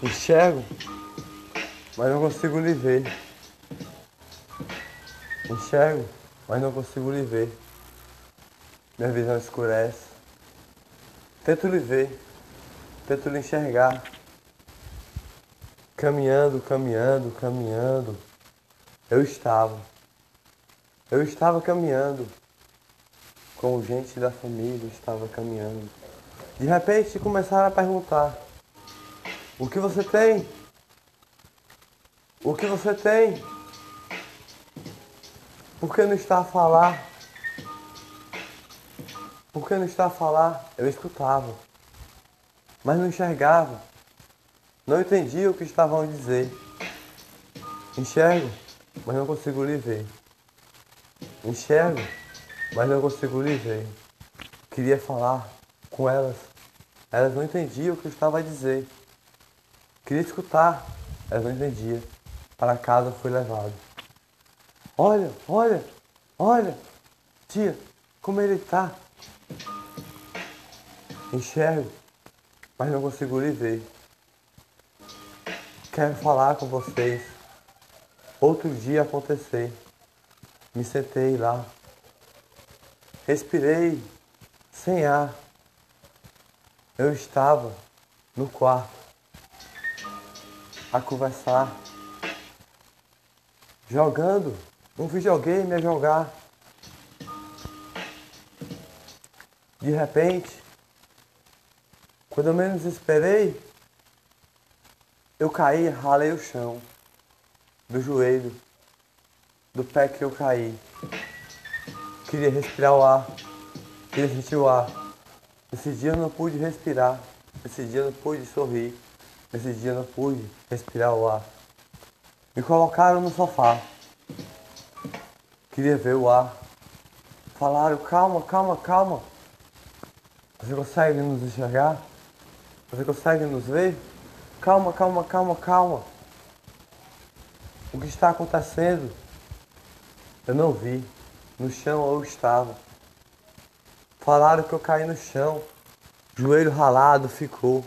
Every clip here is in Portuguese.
Enxergo, mas não consigo lhe ver. Enxergo, mas não consigo lhe ver. Minha visão escurece. Tento lhe ver, tento lhe enxergar. Caminhando, caminhando, caminhando. Eu estava. Eu estava caminhando. Com gente da família, estava caminhando. De repente começaram a perguntar: O que você tem? O que você tem? Por que não está a falar? Por que não está a falar? Eu escutava, mas não enxergava. Não entendia o que estavam a dizer. Enxergo, mas não consigo lhe ver. Enxergo, mas não consigo lhe ver. Queria falar com elas. Elas não entendiam o que eu estava a dizer. Queria escutar. Elas não entendiam. Para casa fui levado. Olha, olha, olha, tia, como ele está. Enxergo, mas não consigo lhe ver. Quero falar com vocês. Outro dia aconteceu. Me sentei lá. Respirei sem ar. Eu estava no quarto a conversar, jogando um videogame a jogar. De repente, quando eu menos esperei, eu caí, ralei o chão, do joelho, do pé que eu caí. Queria respirar o ar, queria sentir o ar. Esse dia eu não pude respirar, esse dia eu não pude sorrir, esse dia não pude respirar o ar. Me colocaram no sofá, queria ver o ar. Falaram, calma, calma, calma. Você consegue nos enxergar? Você consegue nos ver? Calma, calma, calma, calma. O que está acontecendo? Eu não vi. No chão eu estava. Falaram que eu caí no chão. Joelho ralado ficou.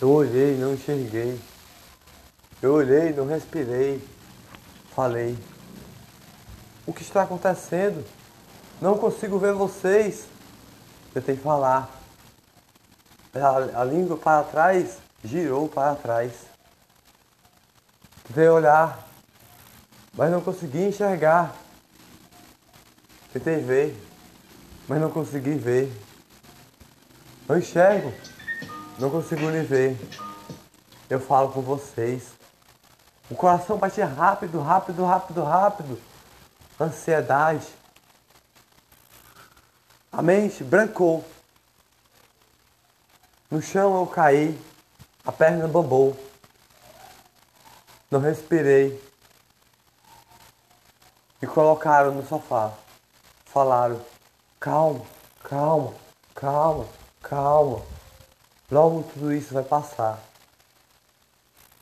Eu olhei, não enxerguei. Eu olhei, não respirei. Falei. O que está acontecendo? Não consigo ver vocês. Tentei falar. A, a língua para trás girou para trás. Tentei olhar, mas não consegui enxergar. Tentei ver, mas não consegui ver. Eu enxergo, não consigo lhe ver. Eu falo com vocês. O coração batia rápido, rápido, rápido, rápido. Ansiedade. A mente brancou. No chão eu caí, a perna bambou. Não respirei. Me colocaram no sofá. Falaram: calma, calma, calma, calma. Logo tudo isso vai passar.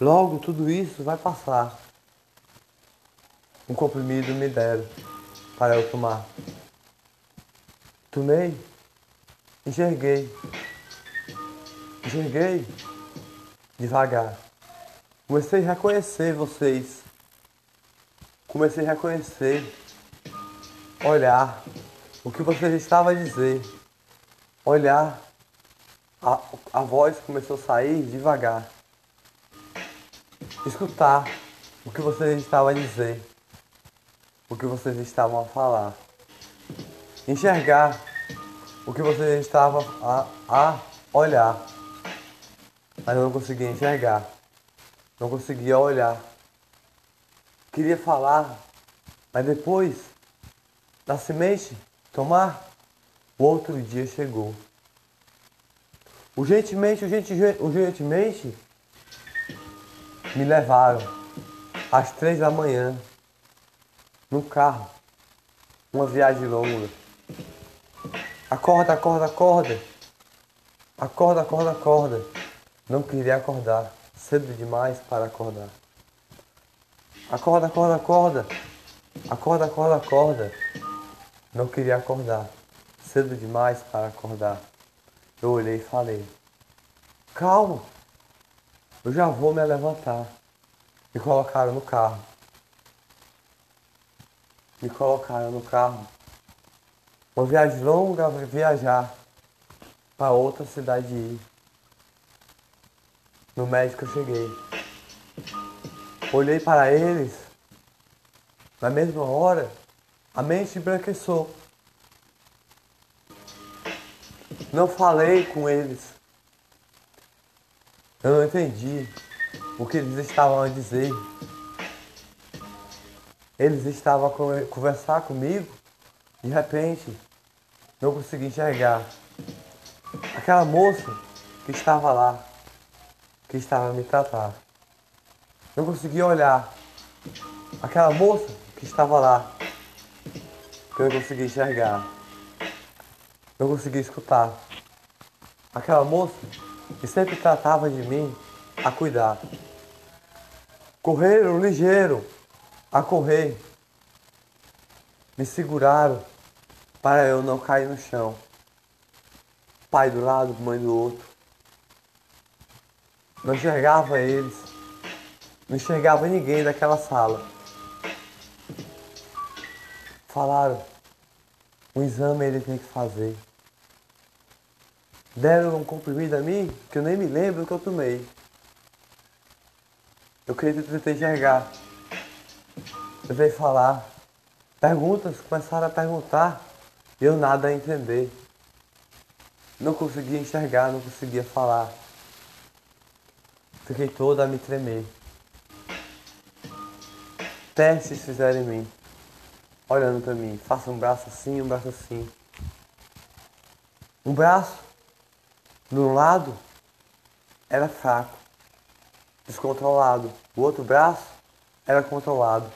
Logo tudo isso vai passar. Um comprimido me deram para eu tomar. Tomei, enxerguei. Enxerguei devagar. Comecei a reconhecer vocês. Comecei a reconhecer, olhar o que vocês estavam a dizer. Olhar, a, a voz começou a sair devagar. Escutar o que vocês estavam a dizer. O que vocês estavam a falar. Enxergar o que vocês estavam a, a olhar mas eu não conseguia enxergar, não conseguia olhar. Queria falar, mas depois da semente tomar, o outro dia chegou. Urgentemente, urgentemente, urgentemente, me levaram às três da manhã, no carro, uma viagem longa. Acorda, acorda, acorda. Acorda, acorda, acorda. Não queria acordar, cedo demais para acordar. Acorda, acorda, acorda. Acorda, acorda, acorda. Não queria acordar, cedo demais para acordar. Eu olhei e falei: calma, eu já vou me levantar. Me colocaram no carro. Me colocaram no carro. Uma viagem longa, viajar para outra cidade ir. No médico eu cheguei. Olhei para eles. Na mesma hora, a mente embranqueceu. Não falei com eles. Eu não entendi o que eles estavam a dizer. Eles estavam a conversar comigo, de repente, não consegui enxergar. Aquela moça que estava lá, que estava a me tratar. Não consegui olhar. Aquela moça que estava lá, que eu não consegui enxergar. Não consegui escutar. Aquela moça que sempre tratava de mim a cuidar. Correram ligeiro a correr. Me seguraram para eu não cair no chão. Pai do lado, mãe do outro. Não enxergava eles. Não enxergava ninguém daquela sala. Falaram, um exame ele tem que fazer. Deram um comprimido a mim que eu nem me lembro que eu tomei. Eu queria tentar enxergar. Eu veio falar. Perguntas começaram a perguntar e eu nada a entender. Não conseguia enxergar, não conseguia falar. Fiquei toda a me tremer. Testes fizeram em mim, olhando para mim. Faça um braço assim, um braço assim. Um braço, de um lado, era fraco, descontrolado. O outro braço era controlado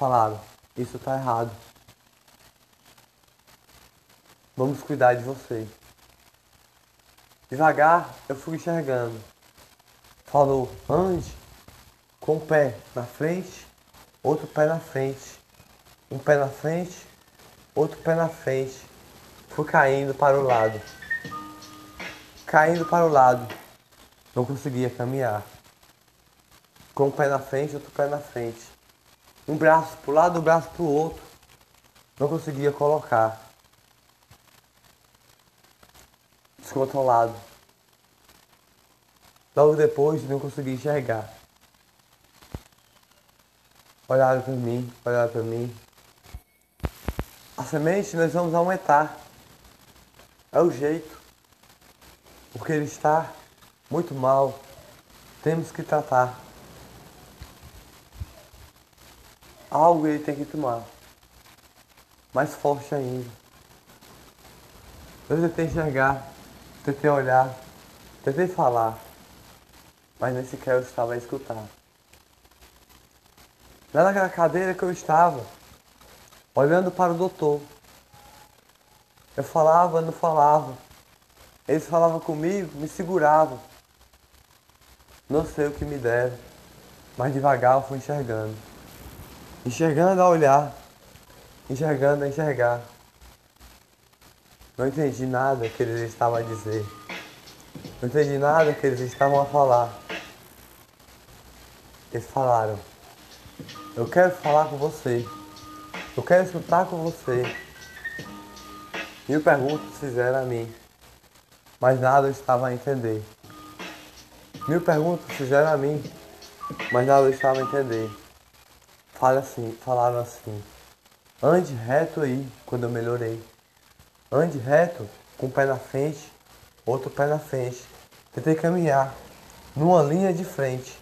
falaram: Isso está errado. Vamos cuidar de você. Devagar eu fui enxergando. Falou: Ande com um pé na frente, outro pé na frente. Um pé na frente, outro pé na frente. Fui caindo para o lado. Caindo para o lado. Não conseguia caminhar. Com um pé na frente, outro pé na frente um braço para o lado, um braço para o outro. Não conseguia colocar. Descontrolado. Logo depois não conseguia enxergar. Olharam para mim, olharam para mim. A semente nós vamos aumentar. É o jeito. Porque ele está muito mal. Temos que tratar. algo ele tem que tomar. Mais forte ainda. Eu tentei enxergar, tentei olhar, tentei falar, mas nem sequer eu estava a escutar. Lá naquela cadeira que eu estava, olhando para o doutor. Eu falava, não falava. Eles falavam comigo, me seguravam. Não sei o que me deram, mas devagar eu fui enxergando. Enxergando a olhar, enxergando a enxergar. Não entendi nada que eles estavam a dizer. Não entendi nada que eles estavam a falar. Eles falaram: Eu quero falar com você. Eu quero escutar com você. Mil perguntas fizeram a mim, mas nada eu estava a entender. Mil perguntas fizeram a mim, mas nada eu estava a entender. Fala assim, falaram assim, ande reto aí quando eu melhorei. Ande reto, com um pé na frente, outro pé na frente. Tentei caminhar numa linha de frente,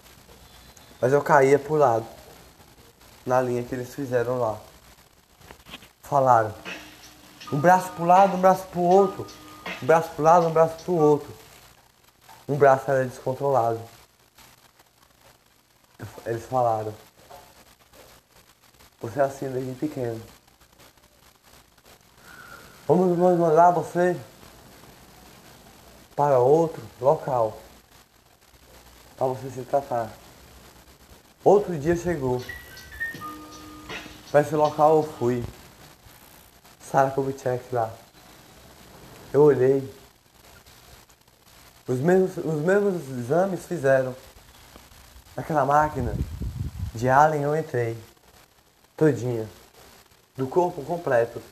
mas eu caía pro lado, na linha que eles fizeram lá. Falaram, um braço pro lado, um braço pro outro, um braço pro lado, um braço pro outro. Um braço era descontrolado. Eles falaram, você é assim desde pequeno. Vamos mandar você para outro local para você se tratar. Outro dia chegou. Para esse local eu fui. Sara Kubitschek lá. Eu olhei. Os mesmos, os mesmos exames fizeram. Naquela máquina de Allen eu entrei. Todinha. Do corpo completo.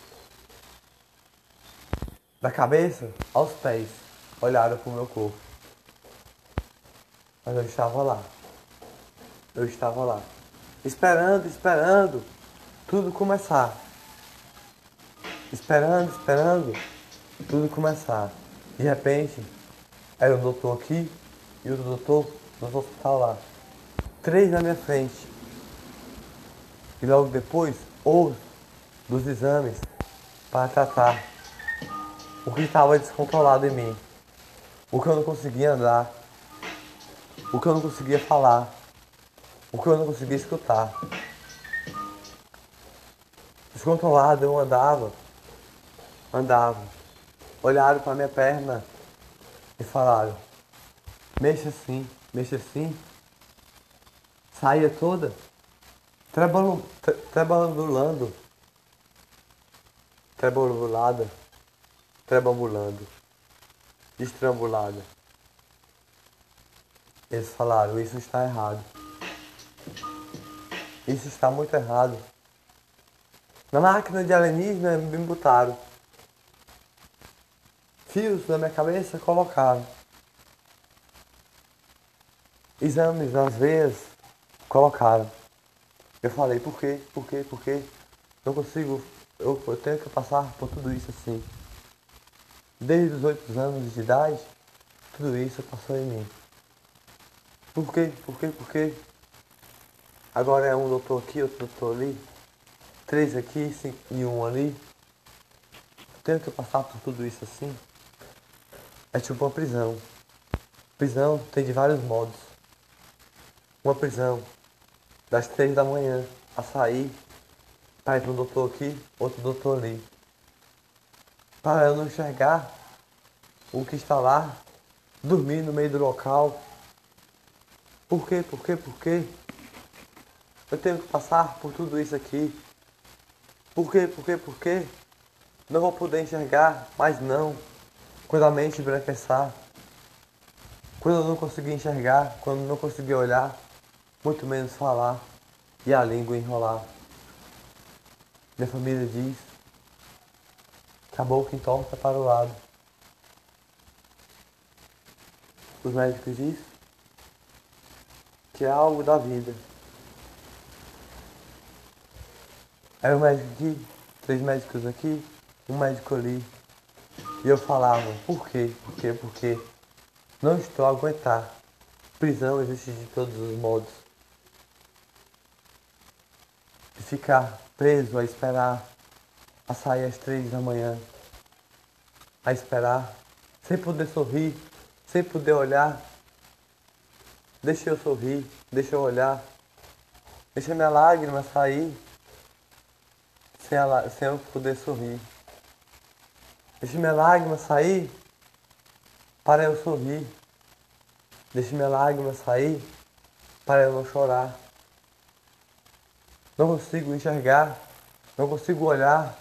Da cabeça aos pés. Olharam pro meu corpo. Mas eu estava lá. Eu estava lá. Esperando, esperando. Tudo começar. Esperando, esperando. Tudo começar. De repente, era o doutor aqui e o doutor no hospital lá. Três na minha frente. E logo depois, outro dos exames para tratar o que estava descontrolado em mim. O que eu não conseguia andar. O que eu não conseguia falar. O que eu não conseguia escutar. Descontrolado, eu andava. Andava. Olharam para minha perna e falaram: mexa assim, mexa assim. Saia toda, trebambulando, trebambulada, trebambulando, destrambulada. Eles falaram: isso está errado. Isso está muito errado. Na máquina de alienígena me botaram fios na minha cabeça colocaram. Exames nas veias colocaram. Eu falei, por quê? Por quê? Por quê? Não consigo, eu, eu tenho que passar por tudo isso assim. Desde os oito anos de idade, tudo isso passou em mim. Por quê? Por quê? Por quê? Agora é um doutor aqui, outro doutor ali. Três aqui cinco, e um ali. tenho que passar por tudo isso assim. É tipo uma prisão. Prisão tem de vários modos. Uma prisão das três da manhã a sair para ir um doutor aqui, outro doutor ali. Para eu não enxergar o que está lá, dormir no meio do local. Por quê? Por quê? Por quê? Eu tenho que passar por tudo isso aqui. Por quê? Por quê? Por quê? Não vou poder enxergar, mas não quando a mente embranqueçar, quando eu não conseguir enxergar, quando não conseguir olhar, muito menos falar e a língua enrolar. Minha família diz que a boca entorta para o lado. Os médicos dizem que é algo da vida. Aí o médico aqui, três médicos aqui, um médico ali. E eu falava, por quê? Por quê? Por quê? Não estou a aguentar. Prisão existe de todos os modos. E ficar preso a esperar a sair às três da manhã. A esperar, sem poder sorrir, sem poder olhar. Deixa eu sorrir, deixa eu olhar. Deixa minha lágrima sair sem, a, sem eu poder sorrir. Deixe minha lágrima sair para eu sorrir. Deixe minha lágrima sair para eu não chorar. Não consigo enxergar, não consigo olhar.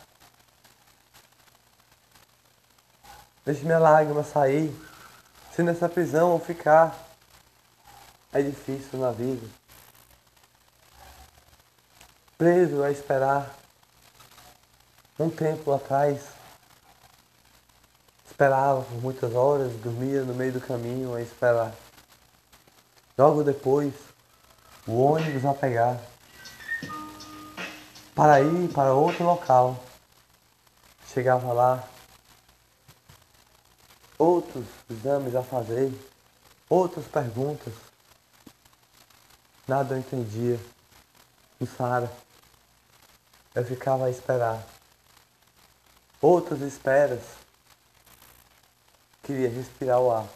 Deixe minha lágrima sair. Se nessa prisão eu ficar, é difícil na vida. Preso a esperar. Um tempo atrás, Esperava por muitas horas, dormia no meio do caminho a esperar. Logo depois, o ônibus a pegar para ir para outro local. Chegava lá, outros exames a fazer, outras perguntas. Nada eu entendia. O Sara. Eu ficava a esperar. Outras esperas Queria respirar o ar.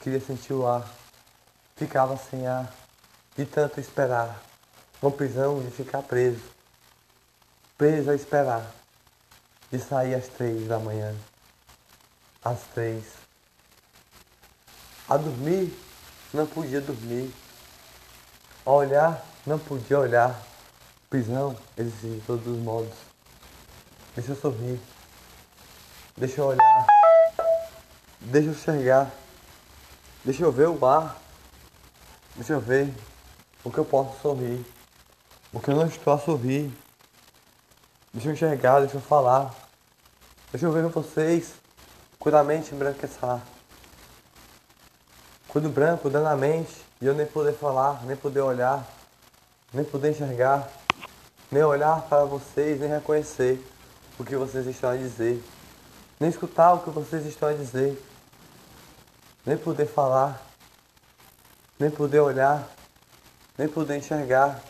Queria sentir o ar. Ficava sem ar. De tanto esperar. Uma prisão de ficar preso. Preso a esperar. De sair às três da manhã. Às três. A dormir, não podia dormir. A olhar, não podia olhar. Prisão existia de todos os modos. Deixa eu sorrir. Deixa eu olhar. Deixa eu enxergar. Deixa eu ver o ar. Deixa eu ver o que eu posso sorrir. O que eu não estou a sorrir. Deixa eu enxergar, deixa eu falar. Deixa eu ver vocês. Quando a mente embranqueçar. Quando branco dando a mente e eu nem poder falar, nem poder olhar, nem poder enxergar, nem olhar para vocês, nem reconhecer o que vocês estão a dizer, nem escutar o que vocês estão a dizer, nem poder falar, nem poder olhar, nem poder enxergar.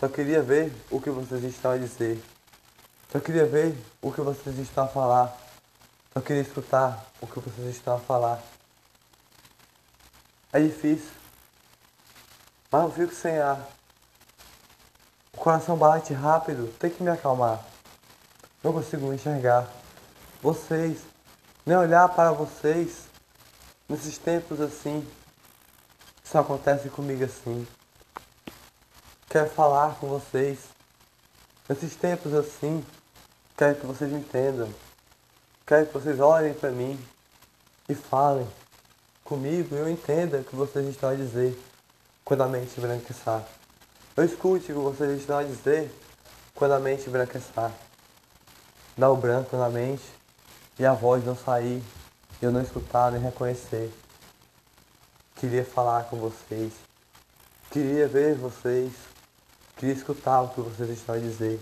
Só queria ver o que vocês estão a dizer. Só queria ver o que vocês estão a falar. Só queria escutar o que vocês estão a falar. É difícil. Mas eu fico sem ar. O coração bate rápido, tem que me acalmar. Não consigo enxergar. Vocês, nem olhar para vocês nesses tempos assim. Isso acontece comigo assim. Quero falar com vocês. Nesses tempos assim, quero que vocês entendam. Quero que vocês olhem para mim e falem comigo e eu entenda o que vocês estão a dizer quando a mente embranqueçar. Eu escute o que vocês estão a dizer quando a mente embranqueçar. Dá o branco na mente e a voz não sair, eu não escutar nem reconhecer. Queria falar com vocês, queria ver vocês, queria escutar o que vocês estão a dizer.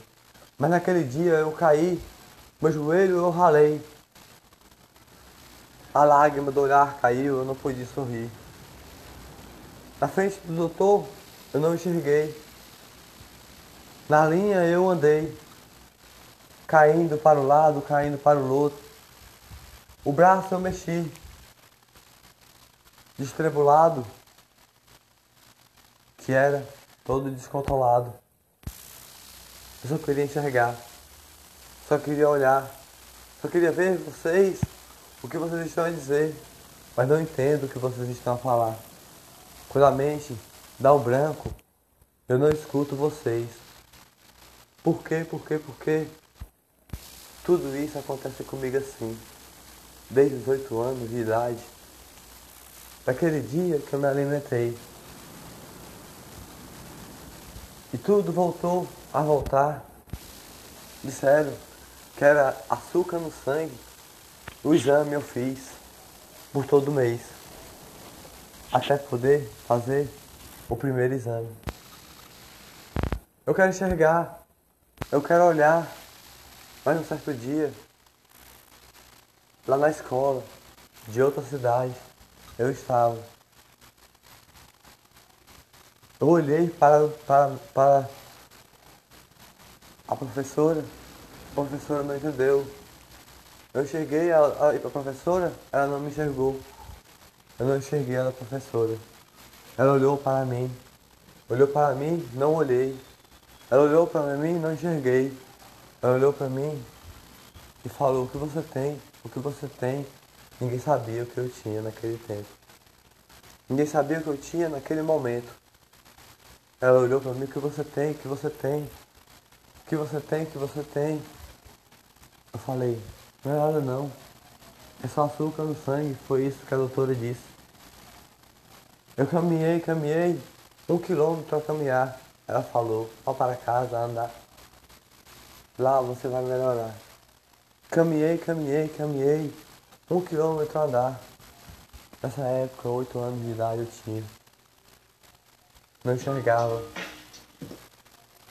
Mas naquele dia eu caí, meu joelho eu ralei. A lágrima do olhar caiu, eu não pude sorrir. Na frente do doutor, eu não enxerguei. Na linha eu andei, caindo para o lado, caindo para o outro. O braço eu mexi, destrebulado, que era todo descontrolado. Eu só queria enxergar, só queria olhar, só queria ver vocês o que vocês estão a dizer, mas não entendo o que vocês estão a falar. Quando a mente dá o branco, eu não escuto vocês. Por quê? Por quê? Por quê? Tudo isso acontece comigo assim, desde os oito anos de idade, daquele dia que eu me alimentei. E tudo voltou a voltar. Disseram que era açúcar no sangue o exame eu fiz por todo mês, até poder fazer o primeiro exame. Eu quero enxergar, eu quero olhar, mas um certo dia, lá na escola, de outra cidade, eu estava. Eu olhei para, para, para a professora, a professora não entendeu eu enxerguei a, a, a professora, ela não me enxergou. Eu não enxerguei a professora. Ela olhou para mim. Olhou para mim, não olhei. Ela olhou para mim, não enxerguei. Ela olhou para mim e falou: O que você tem? O que você tem? Ninguém sabia o que eu tinha naquele tempo. Ninguém sabia o que eu tinha naquele momento. Ela olhou para mim: O que você tem? O que você tem? O que você tem? O que você tem? Eu falei: não é nada não. É só açúcar no sangue, foi isso que a doutora disse. Eu caminhei, caminhei, um quilômetro a caminhar. Ela falou, vá para casa andar. Lá você vai melhorar. Caminhei, caminhei, caminhei, um quilômetro a andar. Nessa época, oito anos de idade eu tinha. Não enxergava,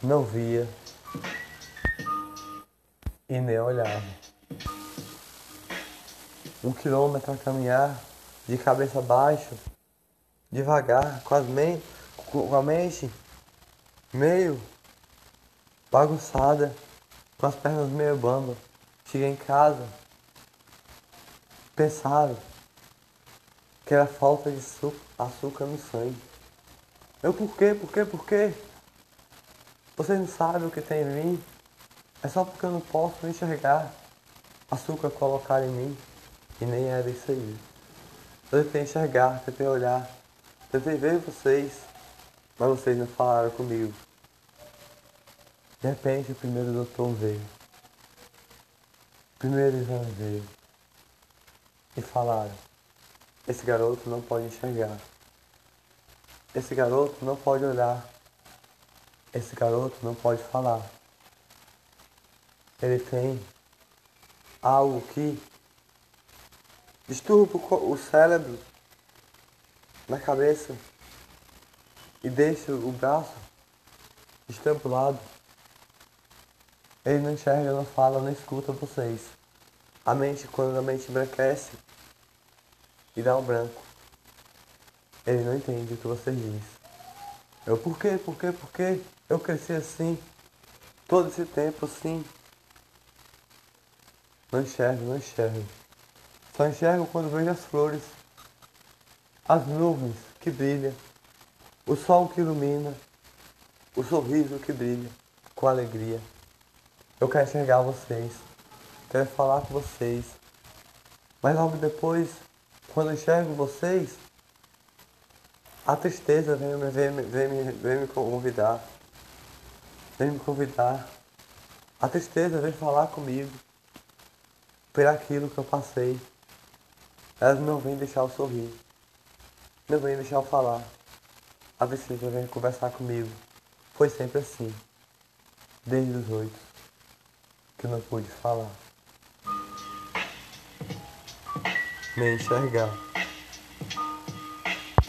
não via e nem olhava um quilômetro a caminhar, de cabeça baixa, devagar, as men com a mente meio bagunçada, com as pernas meio bamba. Cheguei em casa, pensava que era falta de açúcar no sangue. Eu por quê? Por quê? Por quê? Vocês não sabem o que tem em mim. É só porque eu não posso enxergar açúcar colocar em mim. E nem era isso aí. Eu tentei enxergar, tentei olhar, tentei ver vocês, mas vocês não falaram comigo. De repente o primeiro doutor veio. O primeiro exame veio. e falaram: Esse garoto não pode enxergar. Esse garoto não pode olhar. Esse garoto não pode falar. Ele tem algo que disturba o cérebro na cabeça e deixa o braço estampulado. Ele não enxerga, não fala, não escuta vocês. A mente, quando a mente embranquece e dá um branco, ele não entende o que você diz. Eu, por quê, por quê, por quê? Eu cresci assim, todo esse tempo assim. Não enxergo, não enxergo. Só enxergo quando vejo as flores, as nuvens que brilham, o sol que ilumina, o sorriso que brilha com alegria. Eu quero enxergar vocês, quero falar com vocês. Mas logo depois, quando enxergo vocês, a tristeza vem, vem, vem, vem me convidar. Vem me convidar. A tristeza vem falar comigo por aquilo que eu passei. Elas não vêm deixar eu sorrir. Não vêm deixar eu falar. A tristeza vem conversar comigo. Foi sempre assim. Desde os oito. Que não pude falar. Nem enxergar.